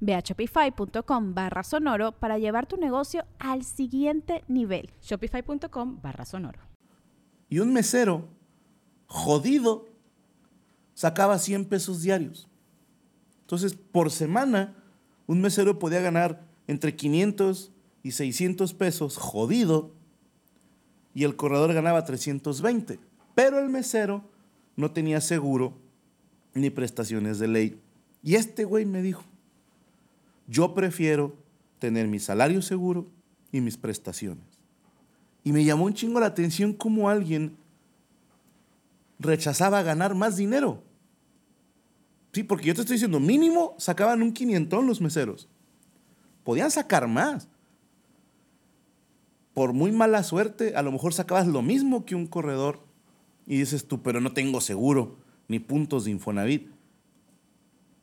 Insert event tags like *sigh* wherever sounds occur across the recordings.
Ve a shopify.com barra sonoro para llevar tu negocio al siguiente nivel. Shopify.com barra sonoro. Y un mesero, jodido, sacaba 100 pesos diarios. Entonces, por semana, un mesero podía ganar entre 500 y 600 pesos, jodido, y el corredor ganaba 320. Pero el mesero no tenía seguro ni prestaciones de ley. Y este güey me dijo, yo prefiero tener mi salario seguro y mis prestaciones. Y me llamó un chingo la atención cómo alguien rechazaba ganar más dinero. Sí, porque yo te estoy diciendo, mínimo sacaban un quinientón los meseros. Podían sacar más. Por muy mala suerte, a lo mejor sacabas lo mismo que un corredor. Y dices tú, pero no tengo seguro ni puntos de Infonavit.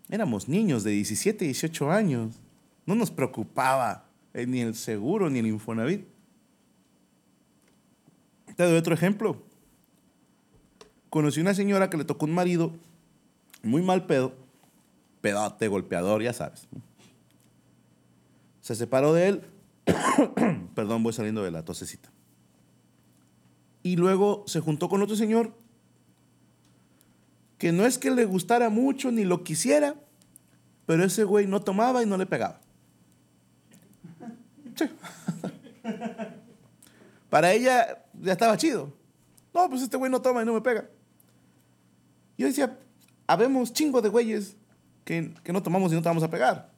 Éramos niños de 17, 18 años. No nos preocupaba eh, ni el seguro ni el Infonavit. Te doy otro ejemplo. Conocí una señora que le tocó un marido muy mal pedo, pedote, golpeador, ya sabes. Se separó de él. *coughs* Perdón, voy saliendo de la tosecita. Y luego se juntó con otro señor que no es que le gustara mucho ni lo quisiera, pero ese güey no tomaba y no le pegaba. *laughs* Para ella ya estaba chido. No, pues este güey no toma y no me pega. Yo decía, habemos chingo de güeyes que, que no tomamos y no te vamos a pegar.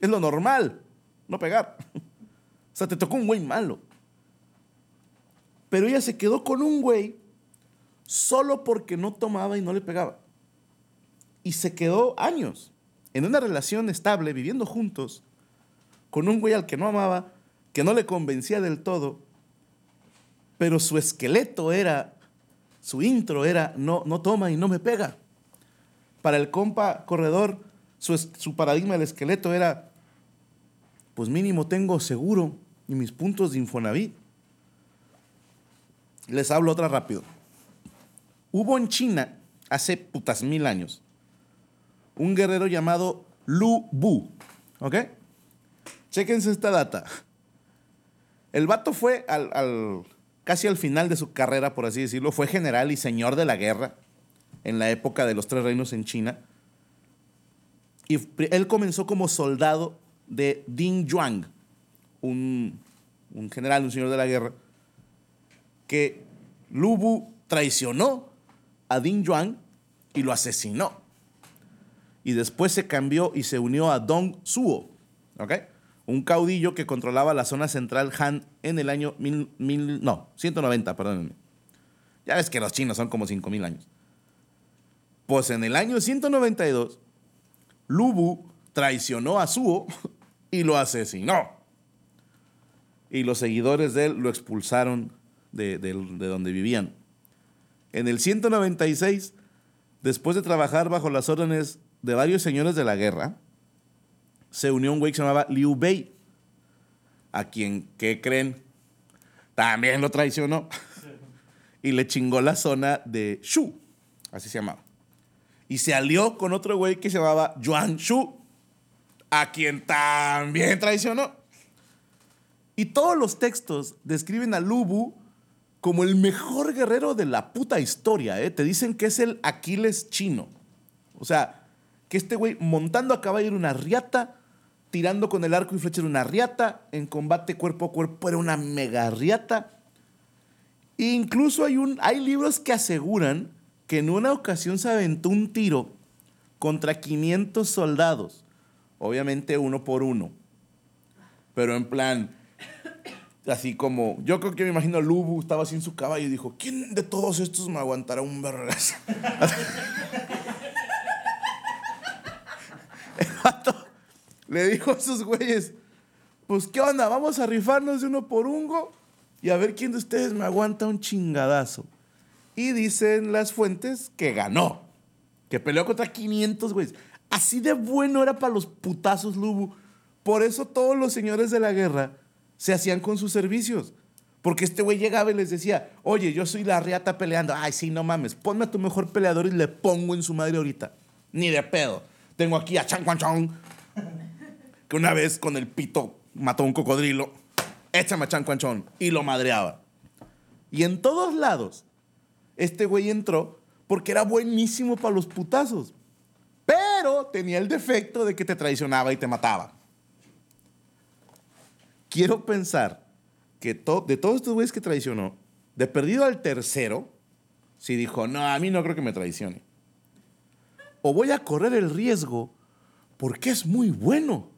Es lo normal, no pegar. *laughs* O sea, te tocó un güey malo. Pero ella se quedó con un güey solo porque no tomaba y no le pegaba. Y se quedó años en una relación estable, viviendo juntos, con un güey al que no amaba, que no le convencía del todo, pero su esqueleto era, su intro era, no, no toma y no me pega. Para el compa corredor, su, paradigma del esqueleto era, pues mínimo tengo seguro y mis puntos de Infonavit. Les hablo otra rápido. Hubo en China, hace putas mil años, un guerrero llamado Lu Bu. ¿Ok? Chéquense esta data. El vato fue al, casi al final de su carrera, por así decirlo, fue general y señor de la guerra en la época de los tres reinos en China. Y él comenzó como soldado de Ding Yuan, un, un general, un señor de la guerra, que Lubu traicionó a Ding Yuan y lo asesinó. Y después se cambió y se unió a Dong Suo, ¿ok? un caudillo que controlaba la zona central Han en el año mil, no, 190, perdónenme. Ya ves que los chinos son como 5000 años. Pues en el año 192, Lubu traicionó a Suo *laughs* y lo asesinó. Y los seguidores de él lo expulsaron de, de donde vivían. En el 196, después de trabajar bajo las órdenes de varios señores de la guerra, se unió un güey que se llamaba Liu Bei, a quien, ¿qué creen? También lo traicionó. *laughs* y le chingó la zona de Shu, así se llamaba. Y se alió con otro güey que se llamaba Yuan Shu, a quien también traicionó. Y todos los textos describen a Lubu como el mejor guerrero de la puta historia. ¿eh? Te dicen que es el Aquiles chino. O sea, que este güey montando a caballo era una riata, tirando con el arco y flecha era una riata, en combate cuerpo a cuerpo era una mega riata. Incluso hay, un, hay libros que aseguran que en una ocasión se aventó un tiro contra 500 soldados. Obviamente uno por uno. Pero en plan, así como, yo creo que me imagino Lubu estaba así en su caballo y dijo, ¿quién de todos estos me aguantará un vergazo? *laughs* le dijo a esos güeyes, pues qué onda, vamos a rifarnos de uno por ungo y a ver quién de ustedes me aguanta un chingadazo. Y dicen las fuentes que ganó, que peleó contra 500 güeyes. Así de bueno era para los putazos Lubu. Por eso todos los señores de la guerra se hacían con sus servicios. Porque este güey llegaba y les decía, oye, yo soy la riata peleando. Ay, sí, no mames, ponme a tu mejor peleador y le pongo en su madre ahorita. Ni de pedo. Tengo aquí a Chan Quan Chong, que una vez con el pito mató un cocodrilo. Échame a Chan Quan Chong. Y lo madreaba. Y en todos lados, este güey entró porque era buenísimo para los putazos. Pero tenía el defecto de que te traicionaba y te mataba. Quiero pensar que de todos estos güeyes que traicionó, de perdido al tercero, si dijo, no, a mí no creo que me traicione. O voy a correr el riesgo porque es muy bueno.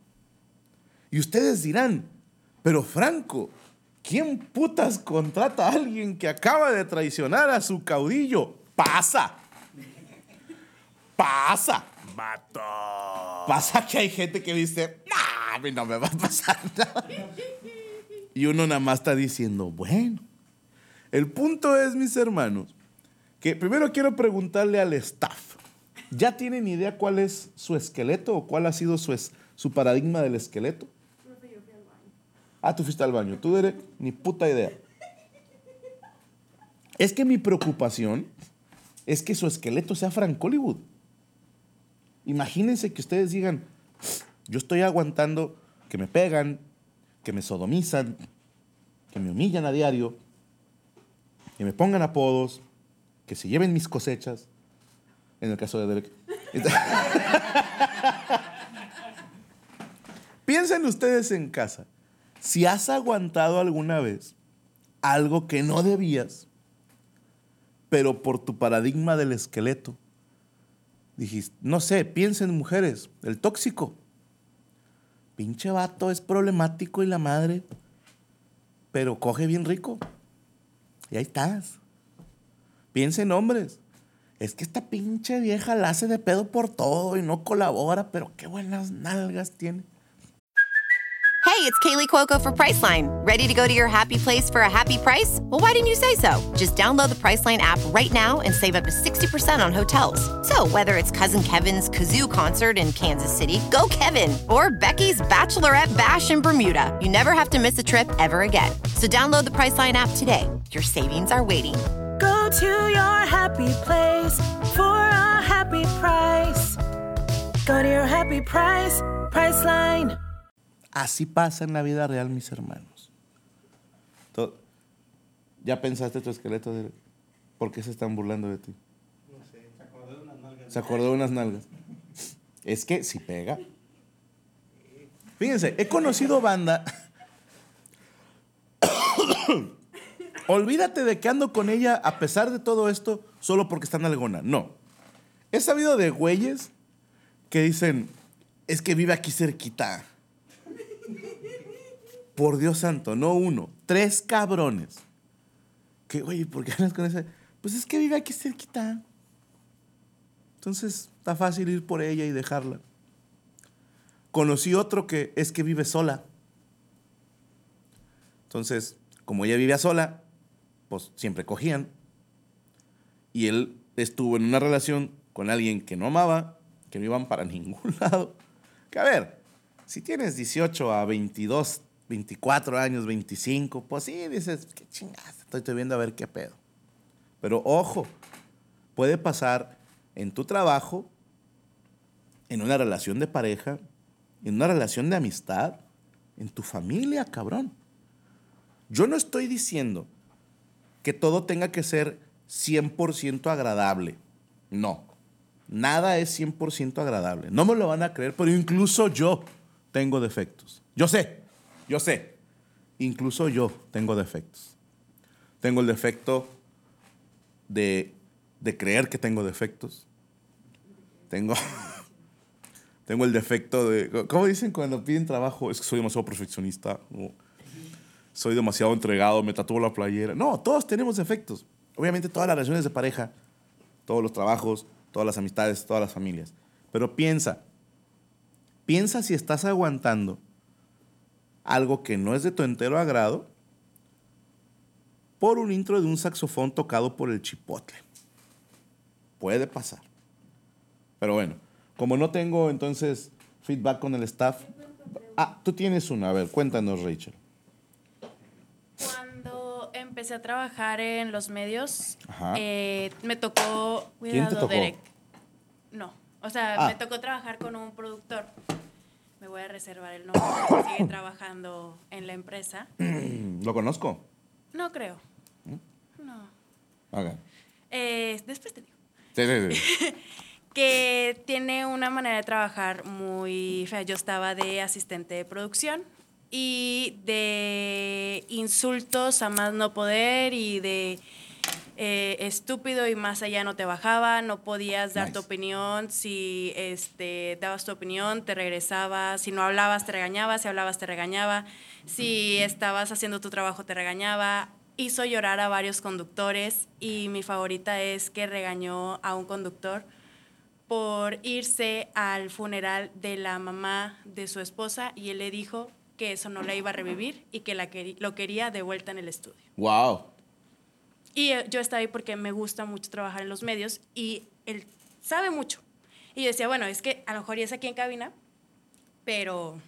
Y ustedes dirán, pero Franco, ¿quién putas contrata a alguien que acaba de traicionar a su caudillo? Pasa. Pasa. Vato. Pasa que hay gente que dice, nah, a mí no me va a pasar *laughs* nada. Y uno nada más está diciendo, bueno. El punto es, mis hermanos, que primero quiero preguntarle al staff. ¿Ya tienen idea cuál es su esqueleto o cuál ha sido su, su paradigma del esqueleto? Ah, tú fuiste al baño. Tú, Derek, ni puta idea. Es que mi preocupación es que su esqueleto sea Frank Hollywood. Imagínense que ustedes digan, yo estoy aguantando que me pegan, que me sodomizan, que me humillan a diario, que me pongan apodos, que se lleven mis cosechas, en el caso de Derek. *laughs* Piensen ustedes en casa, si has aguantado alguna vez algo que no debías, pero por tu paradigma del esqueleto, dijiste, no sé, piensen mujeres, el tóxico. Pinche vato es problemático y la madre, pero coge bien rico. Y ahí estás. Piensen hombres. Es que esta pinche vieja la hace de pedo por todo y no colabora, pero qué buenas nalgas tiene. Hey, it's Kaylee Cuoco for Priceline. Ready to go to your happy place for a happy price? Well, why didn't you say so? Just download the Priceline app right now and save up to 60% on hotels. So, whether it's Cousin Kevin's Kazoo concert in Kansas City, go Kevin, or Becky's Bachelorette Bash in Bermuda, you never have to miss a trip ever again. So, download the Priceline app today. Your savings are waiting. Go to your happy place for a happy price. Go to your happy price, Priceline. Así pasa en la vida real, mis hermanos. ¿Ya pensaste tu esqueleto? De... ¿Por qué se están burlando de ti? No sé, se acordó de unas nalgas. Se acordó de unas nalgas. Es que si pega. Fíjense, he conocido banda. *coughs* *coughs* Olvídate de que ando con ella a pesar de todo esto solo porque está en algona. No. He sabido de güeyes que dicen, es que vive aquí cerquita. Por Dios santo, no uno, tres cabrones. Que, oye, ¿por qué andas con esa? Pues es que vive aquí cerquita. Entonces, está fácil ir por ella y dejarla. Conocí otro que es que vive sola. Entonces, como ella vivía sola, pues siempre cogían. Y él estuvo en una relación con alguien que no amaba, que no iban para *laughs* ningún lado. Que a ver, si tienes 18 a 22, 24 años, 25, pues sí, dices, qué chingadas, estoy viendo a ver qué pedo. Pero ojo, puede pasar en tu trabajo, en una relación de pareja, en una relación de amistad, en tu familia, cabrón. Yo no estoy diciendo que todo tenga que ser 100% agradable. No. Nada es 100% agradable. No me lo van a creer, pero incluso yo tengo defectos. Yo sé, yo sé. Incluso yo tengo defectos. Tengo el defecto de, de creer que tengo defectos. Tengo, *laughs* tengo el defecto de... ¿Cómo dicen cuando piden trabajo? Es que soy demasiado perfeccionista. Soy demasiado entregado, me tatúo la playera. No, todos tenemos defectos. Obviamente todas las relaciones de pareja, todos los trabajos, todas las amistades, todas las familias. Pero piensa, piensa si estás aguantando algo que no es de tu entero agrado por un intro de un saxofón tocado por el chipotle. Puede pasar. Pero bueno, como no tengo entonces feedback con el staff. Ah, tú tienes una. A ver, cuéntanos, Rachel. Empecé a trabajar en los medios, eh, me tocó. ¿Quién te Cuidado, tocó? Derek. No, o sea, Ah. me tocó trabajar con un productor. Me voy a reservar el nombre porque sigue trabajando en la empresa. *clears throat* ¿Lo conozco? No creo. ¿Mm? No. Ok. Eh, después te digo. Sí, sí, sí. *laughs* que tiene una manera de trabajar muy fea. Yo estaba de asistente de producción y de insultos a más no poder y de eh, estúpido y más allá no te bajaba, no podías dar tu opinión, si este, dabas tu opinión te regresaba, si no hablabas te regañaba, si hablabas te regañaba, si estabas haciendo tu trabajo te regañaba. Hizo llorar a varios conductores y mi favorita es que regañó a un conductor por irse al funeral de la mamá de su esposa y él le dijo que eso no la iba a revivir y que la lo quería de vuelta en el estudio. Wow. Y eh, yo estaba ahí porque me gusta mucho trabajar en los medios y él sabe mucho. Y yo decía, bueno, es que a lo mejor ya es aquí en cabina, pero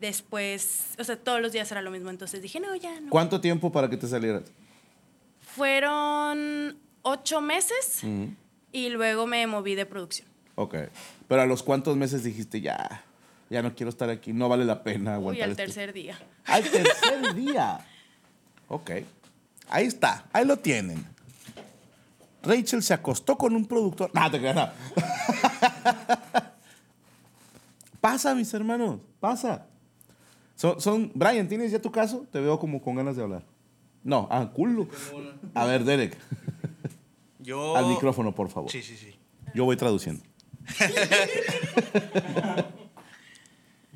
después, o sea, todos los días era lo mismo. Entonces dije, no, ya no. ¿Cuánto tiempo para que te salieras? Fueron ocho meses y luego me moví de producción. Ok. Pero a los cuántos meses dijiste, ya, ya no quiero estar aquí, no vale la pena aguantar al esto"? tercer día. Al tercer *laughs* día. Ok. Ahí está, ahí lo tienen. Rachel se acostó con un productor. No, te creas, no. *laughs* pasa, mis hermanos, pasa. Son, son, Brian, ¿tienes ya tu caso? Te veo como con ganas de hablar. No, ah, culo. A ver, Derek, *laughs* Yo. al micrófono, por favor. Sí, sí, sí. Yo voy traduciendo.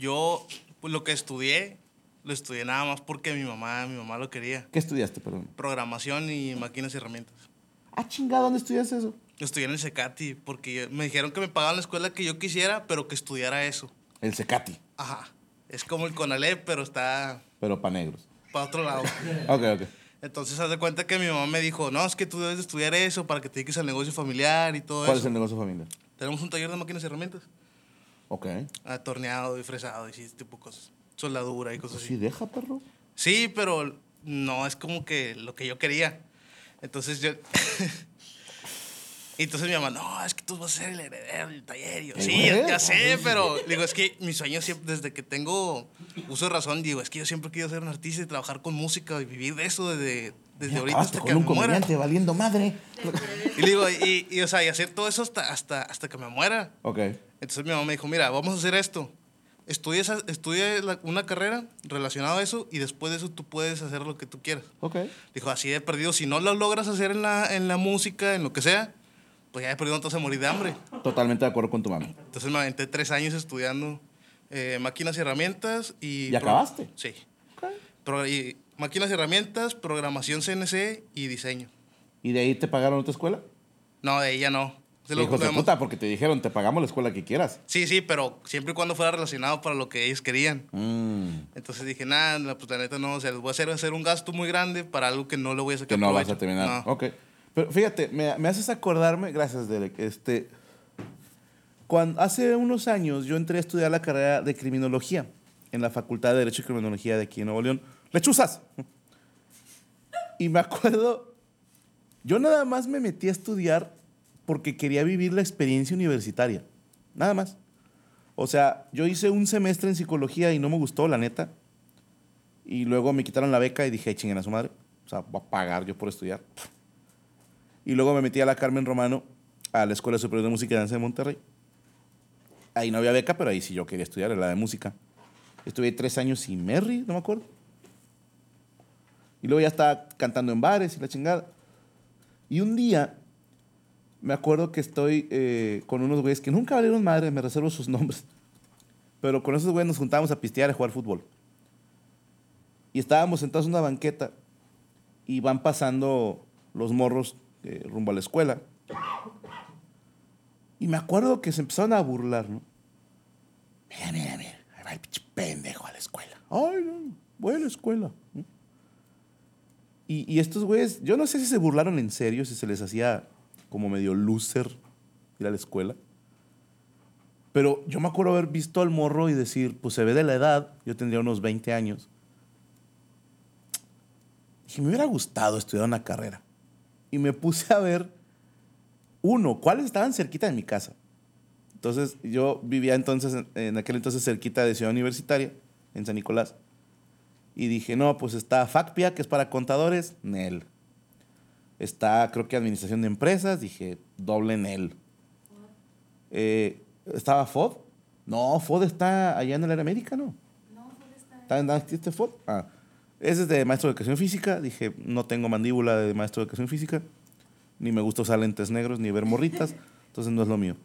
Yo, pues lo que estudié, lo estudié nada más porque mi mamá, mi mamá lo quería. ¿Qué estudiaste, perdón? Programación y máquinas y herramientas. Ah, chingada, ¿dónde estudiaste eso? Estudié en el Secati porque me dijeron que me pagaban la escuela que yo quisiera, pero que estudiara eso. El Secati, Ajá. Es como el Conalep, pero está pero para negros. para otro lado. *laughs* Ok, ok. Entonces, haz de cuenta que mi mamá me dijo, no, es que tú debes de estudiar eso para que te dediques al negocio familiar y todo ¿Cuál eso. es el negocio familiar? Tenemos un taller de máquinas y herramientas. Ok. Ah, torneado y fresado y ese tipo de cosas. Soldadura y cosas así. Sí, deja, perro. Sí, pero no es como que lo que yo quería. Entonces yo. *laughs* Entonces mi mamá, no, es que tú vas a ser el heredero del taller. Y yo, sí, heredero. ya sé, pero digo, es que mi sueño siempre, desde que tengo uso de razón, digo, es que yo siempre he querido ser un artista y trabajar con música y vivir de eso desde, desde ahorita hasta con que un me muera. comediante valiendo madre. Y digo, y, y, o sea, y hacer todo eso hasta, hasta, hasta que me muera. Ok. Entonces mi mamá me dijo, mira, vamos a hacer esto. Estudia, esa- estudia la- una carrera relacionada a eso y después de eso tú puedes hacer lo que tú quieras. Ok. Dijo, así de perdido, si no lo logras hacer en la, en la música, en lo que sea, pues ya de perdido no te vas a morir de hambre. Totalmente de acuerdo con tu mamá. Entonces me aventé tres años estudiando eh, máquinas y herramientas y... ¿Y acabaste? Sí. Pro- y máquinas y herramientas, programación CNC y diseño. ¿Y de ahí te pagaron otra escuela? No, de ella no. Se lo- de puta, porque te dijeron, te pagamos la escuela que quieras. Sí, sí, pero siempre y cuando fuera relacionado para lo que ellos querían. Mm, Entonces dije, nada, pues, la neta no, o sea, les voy a hacer, hacer un gasto muy grande para algo que no le voy a sacar que no vas provecho. a terminar. No. Ok. Pero fíjate, me, me haces acordarme, gracias Derek, este, cuando, hace unos años yo entré a estudiar la carrera de criminología en la Facultad de Derecho y Criminología de aquí en Nuevo León. ¡Lechuzas! Y me acuerdo, yo nada más me metí a estudiar porque quería vivir la experiencia universitaria. Nada más. O sea, yo hice un semestre en psicología y no me gustó, la neta. Y luego me quitaron la beca y dije, chinguen a su madre. O sea, voy a pagar yo por estudiar. Y luego me metí a la Carmen Romano, a la Escuela Superior de Música y Danza de Monterrey. Ahí no había beca, pero ahí sí yo quería estudiar, la de música. Estuve tres años y Merry, no me acuerdo. Y luego ya estaba cantando en bares y la chingada. Y un día me acuerdo que estoy eh, con unos güeyes que nunca valieron madre, me reservo sus nombres. Pero con esos güeyes nos juntábamos a pistear a jugar fútbol. Y estábamos sentados en una banqueta y van pasando los morros eh, rumbo a la escuela. Y me acuerdo que se empezaron a burlar, ¿no? Mira, mira, mira, ahí va el pinche pendejo a la escuela. Ay, no, voy a la escuela. Y, y estos güeyes, yo no sé si se burlaron en serio, si se les hacía como medio loser ir a la escuela. Pero yo me acuerdo haber visto al morro y decir, pues se ve de la edad, yo tendría unos 20 años. Dije, me hubiera gustado estudiar una carrera. Y me puse a ver, uno, cuáles estaban cerquita de mi casa. Entonces, yo vivía entonces, en- aquel entonces cerquita de Ciudad Universitaria, en San Nicolás. Y dije, no, pues está FACPIA, que es para contadores, Nel. Está, creo que Administración de Empresas, dije, doble Nel. Eh, ¿Estaba FOD? No, FOD está allá en el área médica, ¿no? No, FOD está... ¿Está en este FOD? Ah, ese es de maestro de educación física. Dije, no tengo mandíbula de maestro de educación física. Ni me gusta usar lentes negros, ni ver morritas. *laughs* entonces no es lo mío.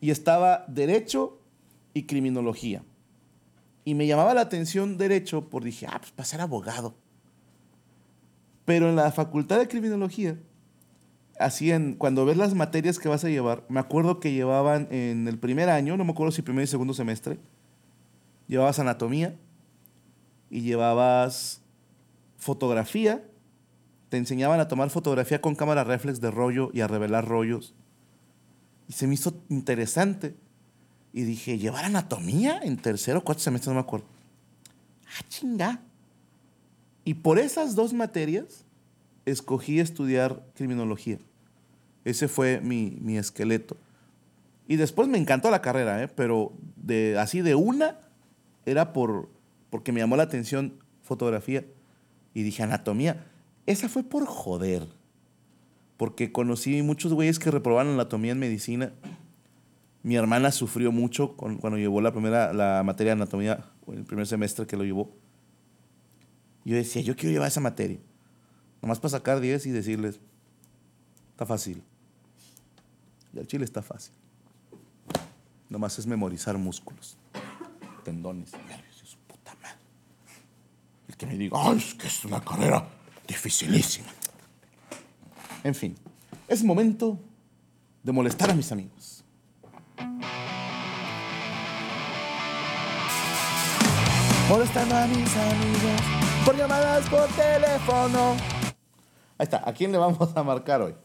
Y estaba Derecho y Criminología. Y me llamaba la atención Derecho por dije, ah, pues para ser abogado. Pero en la Facultad de Criminología, así en, cuando ves las materias que vas a llevar, me acuerdo que llevaban en el primer año, no me acuerdo si primer y segundo semestre, llevabas anatomía y llevabas fotografía. Te enseñaban a tomar fotografía con cámara reflex de rollo y a revelar rollos. Y se me hizo interesante. Y dije, ¿llevar anatomía en tercero o cuarto semestre? No me acuerdo. Ah, chinga. Y por esas dos materias escogí estudiar criminología. Ese fue mi, mi esqueleto. Y después me encantó la carrera, ¿eh? pero de, así de una era por, porque me llamó la atención fotografía y dije anatomía. Esa fue por joder. Porque conocí muchos güeyes que reprobaron anatomía en medicina. Mi hermana sufrió mucho con- cuando llevó la primera la materia de anatomía, el primer semestre que lo llevó. Yo decía, yo quiero llevar esa materia. Nomás para sacar 10 y decirles, está fácil. Y al chile está fácil. Nomás es memorizar músculos, tendones, nervios, y su puta madre. El que me diga, ay, es que es una carrera dificilísima. En fin, es momento de molestar a mis amigos. Molestando a mis amigos por llamadas por teléfono. Ahí está, ¿a quién le vamos a marcar hoy?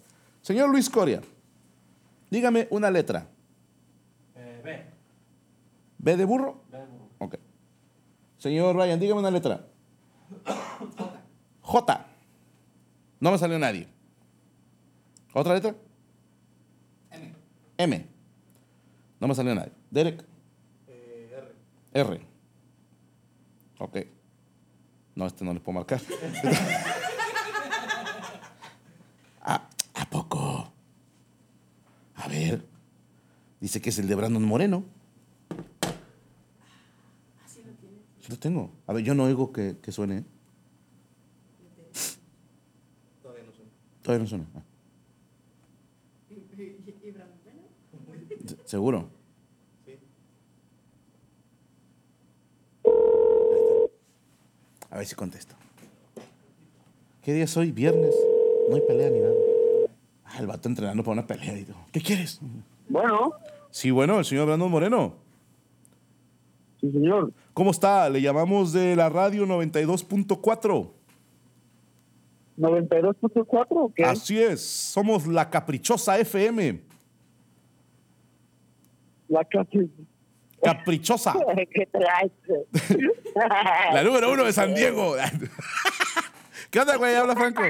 Señor Luis Coria, dígame una letra. B. ¿B de burro? B de burro. Ok. Señor Ryan, dígame una letra. J. J. No me salió nadie. ¿Otra letra? M. M. No me salió nadie. Derek. R. R. Ok. No, este no le puedo marcar. ¿A, *laughs* ¿A poco? A ver. Dice que es el de Brandon Moreno. Sí lo tengo. A ver, yo no oigo que, que suene. ¿eh? Todavía no suena. Ah. Se- *laughs* ¿Seguro? A ver si contesto. ¿Qué día es hoy? Viernes. No hay pelea ni nada. Ah, el vato entrenando para una pelea y todo. ¿Qué quieres? Bueno, Sí, bueno, el señor Brandon Moreno. Sí, señor. ¿Cómo está? Le llamamos de la radio 92.4. 92.4, ¿o ¿qué? Así es, somos la caprichosa FM. La casi. Caprichosa, *laughs* ¿Qué traes? *laughs* la número uno de San Diego. *laughs* ¿Qué onda, güey? Habla Franco.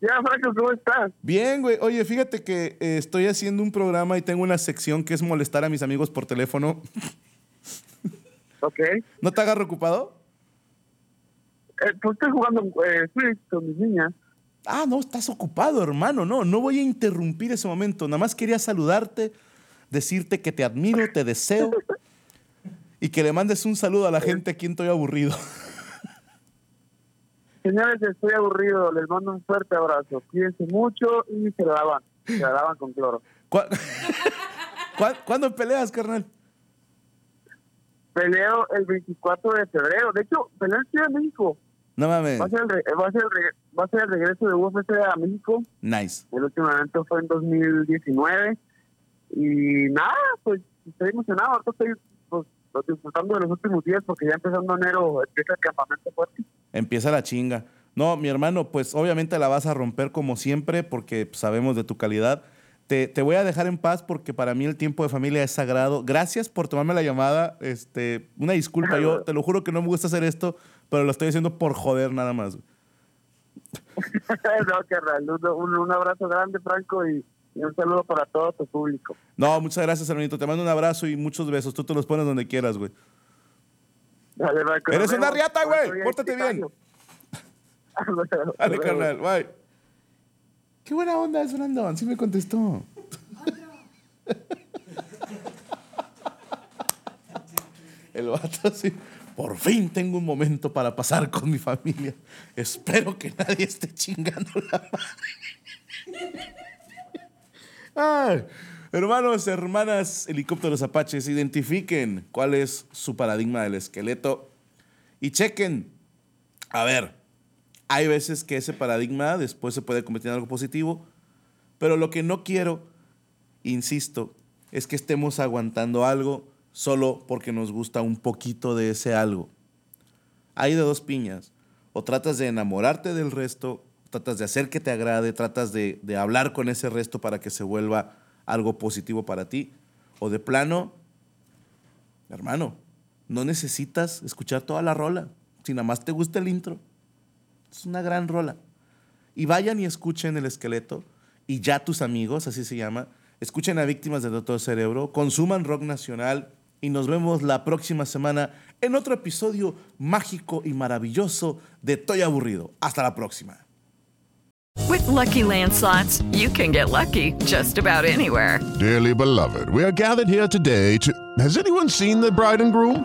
Ya, Franco, ¿cómo estás? Bien, güey. Oye, fíjate que eh, estoy haciendo un programa y tengo una sección que es molestar a mis amigos por teléfono. Ok. ¿No te agarro ocupado? Eh, pues estoy jugando eh, Switch con mis niñas. Ah, no, estás ocupado, hermano. No, no voy a interrumpir ese momento. Nada más quería saludarte, decirte que te admiro, te deseo *laughs* y que le mandes un saludo a la gente a quien estoy aburrido. *laughs* Señores, estoy aburrido. Les mando un fuerte abrazo. Cuídense mucho y se lavan. Se lavan con cloro. ¿Cuá- *laughs* ¿Cuá- ¿Cuándo peleas, carnal? Peleo el 24 de febrero. De hecho, peleo en Ciudad de México. No mames. Va a ser el, re- va a ser el, re- va a ser el regreso de UFC a México. Nice. El último evento fue en 2019. Y nada, pues estoy emocionado. Ahorita estoy pues, pues, disfrutando de los últimos días porque ya empezando enero empieza el campamento fuerte. Empieza la chinga. No, mi hermano, pues obviamente la vas a romper como siempre porque pues, sabemos de tu calidad. Te, te voy a dejar en paz porque para mí el tiempo de familia es sagrado. Gracias por tomarme la llamada. Este, una disculpa, yo te lo juro que no me gusta hacer esto, pero lo estoy haciendo por joder nada más. *laughs* no, carnal. Un, abrazo grande, Franco, y, y un saludo para todo tu público. No, muchas gracias, hermanito. Te mando un abrazo y muchos besos. Tú te los pones donde quieras, güey. Dale, Franco, Eres una riata, güey. Pórtate bien. *laughs* Dale, carnal. Bye. Qué buena onda es Brandon. Sí me contestó. *laughs* El vato sí. Por fin tengo un momento para pasar con mi familia. Espero que nadie esté chingando la madre. Ay, hermanos, hermanas, helicópteros apaches, identifiquen cuál es su paradigma del esqueleto y chequen. A ver, hay veces que ese paradigma después se puede convertir en algo positivo, pero lo que no quiero, insisto, es que estemos aguantando algo solo porque nos gusta un poquito de ese algo. Hay de dos piñas. O tratas de enamorarte del resto, tratas de hacer que te agrade, tratas de, de hablar con ese resto para que se vuelva algo positivo para ti. O de plano, hermano, no necesitas escuchar toda la rola. Si nada más te gusta el intro, es una gran rola. Y vayan y escuchen El Esqueleto y ya tus amigos, así se llama. Escuchen a Víctimas del Doctor Cerebro, consuman rock nacional y nos vemos la próxima semana en otro episodio mágico y maravilloso de Toy Aburrido. Hasta la próxima. With Lucky Land slots, you can get lucky just about anywhere. Dearly beloved, we are gathered here today to. Has anyone seen the bride and groom?